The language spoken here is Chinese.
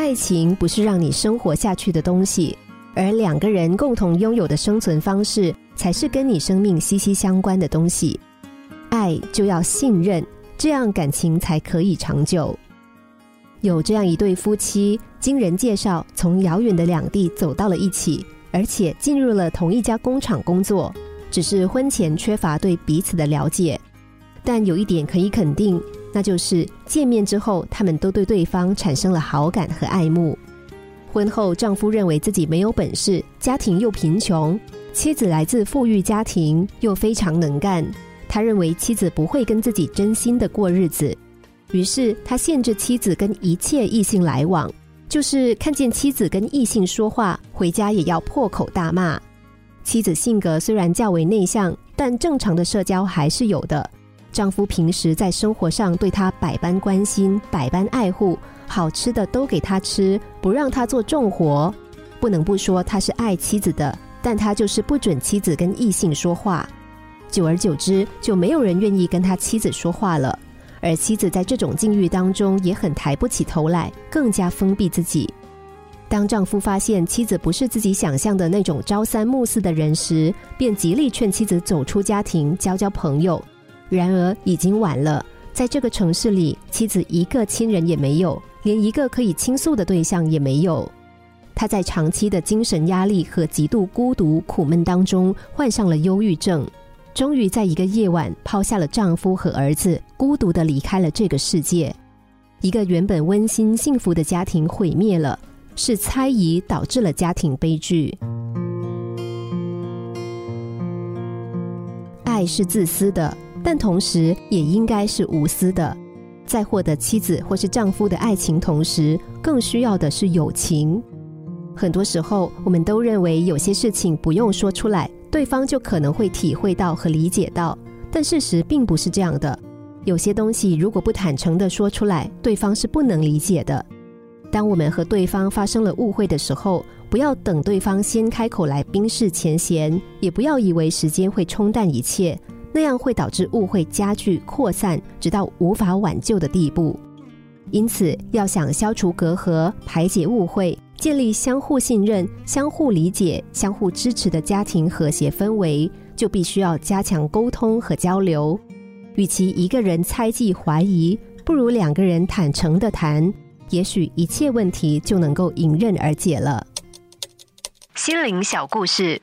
爱情不是让你生活下去的东西，而两个人共同拥有的生存方式，才是跟你生命息息相关的东西。爱就要信任，这样感情才可以长久。有这样一对夫妻，经人介绍，从遥远的两地走到了一起，而且进入了同一家工厂工作。只是婚前缺乏对彼此的了解，但有一点可以肯定，那就是见面之后，他们都对对方产生了好感和爱慕。婚后，丈夫认为自己没有本事，家庭又贫穷；妻子来自富裕家庭，又非常能干。他认为妻子不会跟自己真心的过日子。于是他限制妻子跟一切异性来往，就是看见妻子跟异性说话，回家也要破口大骂。妻子性格虽然较为内向，但正常的社交还是有的。丈夫平时在生活上对她百般关心、百般爱护，好吃的都给她吃，不让她做重活。不能不说他是爱妻子的，但他就是不准妻子跟异性说话。久而久之，就没有人愿意跟他妻子说话了。而妻子在这种境遇当中也很抬不起头来，更加封闭自己。当丈夫发现妻子不是自己想象的那种朝三暮四的人时，便极力劝妻子走出家庭，交交朋友。然而已经晚了，在这个城市里，妻子一个亲人也没有，连一个可以倾诉的对象也没有。她在长期的精神压力和极度孤独苦闷当中，患上了忧郁症。终于在一个夜晚抛下了丈夫和儿子，孤独的离开了这个世界。一个原本温馨幸福的家庭毁灭了，是猜疑导致了家庭悲剧。爱是自私的，但同时也应该是无私的。在获得妻子或是丈夫的爱情同时，更需要的是友情。很多时候，我们都认为有些事情不用说出来。对方就可能会体会到和理解到，但事实并不是这样的。有些东西如果不坦诚的说出来，对方是不能理解的。当我们和对方发生了误会的时候，不要等对方先开口来冰释前嫌，也不要以为时间会冲淡一切，那样会导致误会加剧扩散，直到无法挽救的地步。因此，要想消除隔阂、排解误会。建立相互信任、相互理解、相互支持的家庭和谐氛围，就必须要加强沟通和交流。与其一个人猜忌怀疑，不如两个人坦诚的谈，也许一切问题就能够迎刃而解了。心灵小故事，